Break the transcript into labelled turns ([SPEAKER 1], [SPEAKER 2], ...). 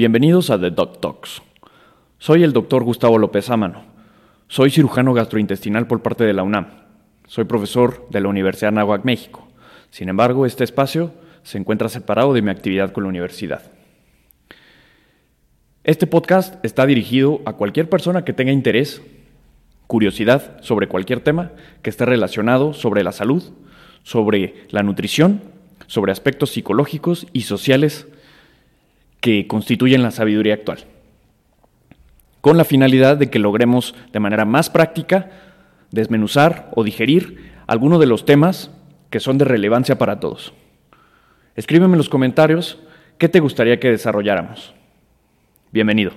[SPEAKER 1] Bienvenidos a The Doc Talks. Soy el doctor Gustavo López Ámano. Soy cirujano gastrointestinal por parte de la UNAM. Soy profesor de la Universidad Nahuac, México. Sin embargo, este espacio se encuentra separado de mi actividad con la universidad. Este podcast está dirigido a cualquier persona que tenga interés, curiosidad sobre cualquier tema que esté relacionado sobre la salud, sobre la nutrición, sobre aspectos psicológicos y sociales que constituyen la sabiduría actual, con la finalidad de que logremos de manera más práctica desmenuzar o digerir algunos de los temas que son de relevancia para todos. Escríbeme en los comentarios qué te gustaría que desarrolláramos. Bienvenido.